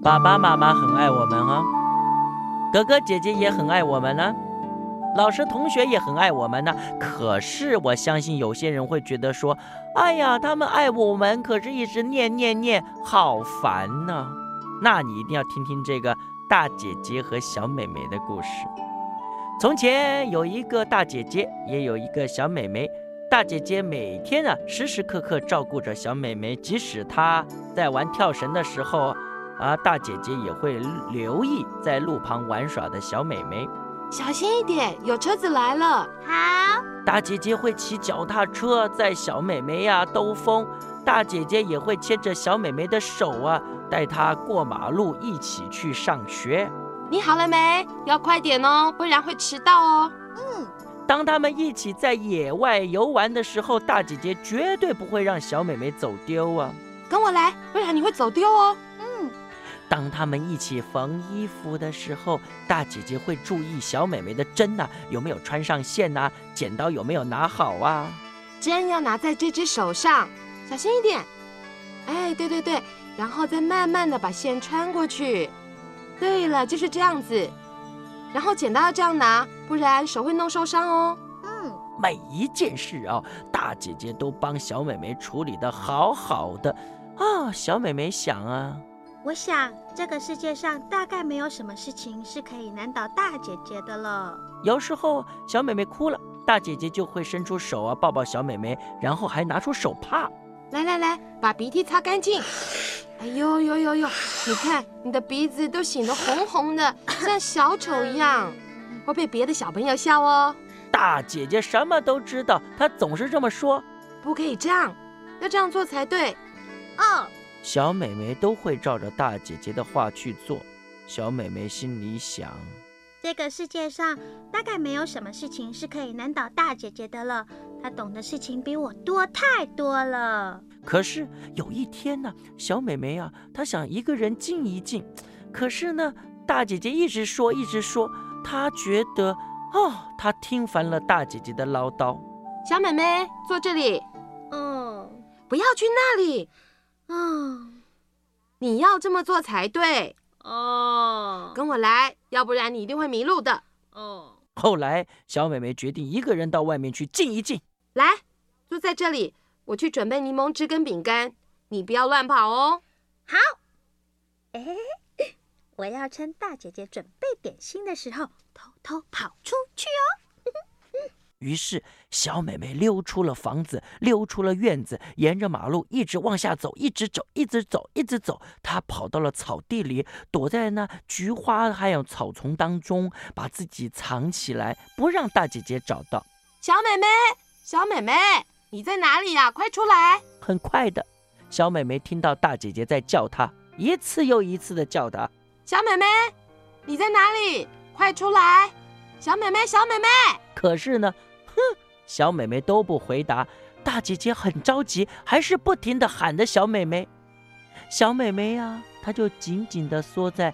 爸爸妈妈很爱我们哦，哥哥姐姐也很爱我们呢，老师同学也很爱我们呢。可是我相信有些人会觉得说，哎呀，他们爱我们，可是一直念念念，好烦呢。那你一定要听听这个大姐姐和小妹妹的故事。从前有一个大姐姐，也有一个小妹妹。大姐姐每天啊，时时刻刻照顾着小妹妹，即使她在玩跳绳的时候，啊，大姐姐也会留意在路旁玩耍的小美眉。小心一点，有车子来了。好，大姐姐会骑脚踏车载小美眉呀兜风，大姐姐也会牵着小美眉的手啊，带她过马路，一起去上学。你好了没？要快点哦，不然会迟到哦。嗯，当他们一起在野外游玩的时候，大姐姐绝对不会让小美眉走丢啊。跟我来，不然你会走丢哦。嗯，当他们一起缝衣服的时候，大姐姐会注意小妹妹的针呐、有没有穿上线呐、剪刀有没有拿好啊。针要拿在这只手上，小心一点。哎，对对对，然后再慢慢的把线穿过去。对了，就是这样子。然后剪刀要这样拿，不然手会弄受伤哦。嗯，每一件事啊，大姐姐都帮小妹妹处理的好好的啊。小妹妹想啊，我想这个世界上大概没有什么事情是可以难倒大姐姐的了。有时候小妹妹哭了，大姐姐就会伸出手啊抱抱小妹妹，然后还拿出手帕。来来来，把鼻涕擦干净。哎呦呦呦呦，你看你的鼻子都醒得红红的，像小丑一样，会被别的小朋友笑哦。大姐姐什么都知道，她总是这么说。不可以这样，要这样做才对。哦，小妹妹都会照着大姐姐的话去做。小妹妹心里想：这个世界上大概没有什么事情是可以难倒大姐姐的了。她懂的事情比我多太多了。可是有一天呢，小妹妹啊，她想一个人静一静。可是呢，大姐姐一直说，一直说，她觉得哦，她听烦了大姐姐的唠叨。小妹妹坐这里，嗯，不要去那里，嗯，你要这么做才对。哦，跟我来，要不然你一定会迷路的。哦，后来，小美美决定一个人到外面去静一静。来，坐在这里，我去准备柠檬汁跟饼干，你不要乱跑哦。好。哎，我要趁大姐姐准备点心的时候，偷偷跑出去哦。于是，小美美溜出了房子，溜出了院子，沿着马路一直往下走，一直走，一直走，一直走。她跑到了草地里，躲在那菊花还有草丛当中，把自己藏起来，不让大姐姐找到。小美美，小美美，你在哪里呀、快出来！很快的，小美美听到大姐姐在叫她，一次又一次的叫她。小美美，你在哪里？快出来！小美美，小美美，可是呢，哼，小妹妹都不回答。大姐姐很着急，还是不停的喊着小妹妹。小妹妹呀、她就紧紧的缩在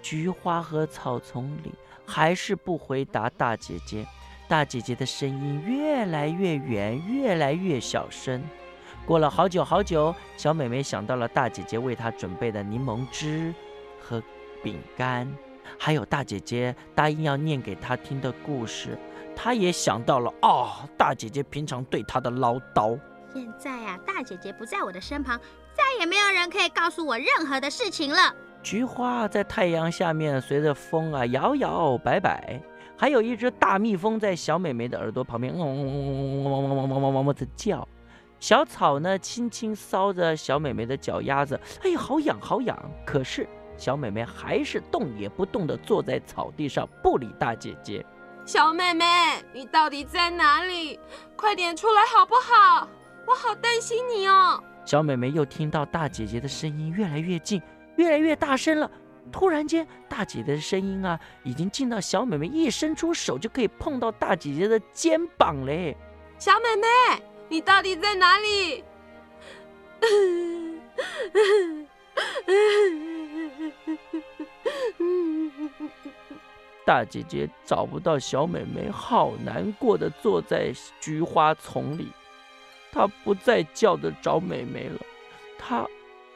菊花和草丛里，还是不回答大姐姐。大姐姐的声音越来越远，越来越小声。过了好久好久，小妹妹想到了大姐姐为她准备的柠檬汁和饼干，还有大姐姐答应要念给她听的故事。她也想到了哦，大姐姐平常对她的唠叨。现在呀、大姐姐不在我的身旁，再也没有人可以告诉我任何的事情了。菊花在太阳下面随着风啊摇摇摆摆，还有一只大蜜蜂在小美眉的耳朵旁边嗡嗡嗡嗡嗡嗡嗡嗡嗡嗡嗡的叫。小草呢轻轻搔着小美眉的脚丫子，哎呀，好痒好痒。可是小妹妹还是动也不动地坐在草地上，不理大姐姐。小妹妹，你到底在哪里？快点出来好不好？我好担心你哦。小妹妹又听到大姐姐的声音越来越近，越来越大声了。突然间，大姐姐的声音啊，已经近到小妹妹一伸出手就可以碰到大姐姐的肩膀嘞。小妹妹，你到底在哪里？大姐姐找不到小美眉，好难过的坐在菊花丛里。她不再叫着找美美了，她，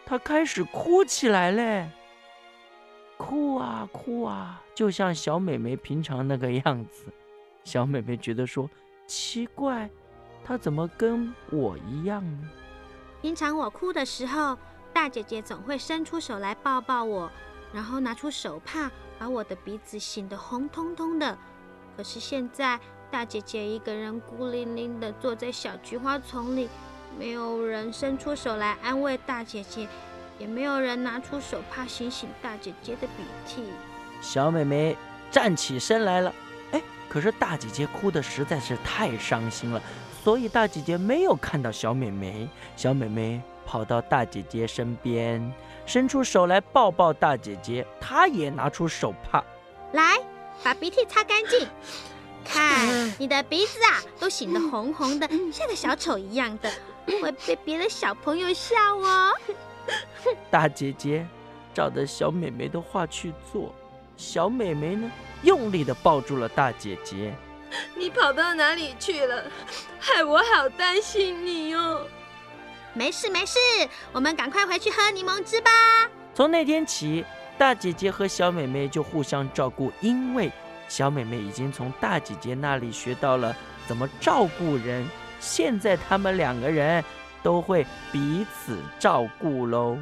她开始哭起来嘞。哭啊哭啊，就像小美眉平常那个样子。小美眉觉得说奇怪，她怎么跟我一样呢？平常我哭的时候，大姐姐总会伸出手来抱抱我，然后拿出手帕把我的鼻子醒得红彤彤的。可是现在，大姐姐一个人孤零零的坐在小菊花丛里，没有人伸出手来安慰大姐姐，也没有人拿出手帕醒醒大姐姐的鼻涕。小美眉站起身来了，哎，可是大姐姐哭的实在是太伤心了，所以大姐姐没有看到小美眉。小美眉跑到大姐姐身边，伸出手来抱抱大姐姐，她也拿出手帕来。把鼻涕擦干净，看你的鼻子啊，都醒得红红的，像个小丑一样的，会被别的小朋友笑哦。大姐姐照着小美眉的话去做，小美眉呢，用力的抱住了大姐姐。你跑到哪里去了？害我好担心你哦。没事没事，我们赶快回去喝柠檬汁吧。从那天起。大姐姐和小妹妹就互相照顾，因为小妹妹已经从大姐姐那里学到了怎么照顾人，现在他们两个人都会彼此照顾喽。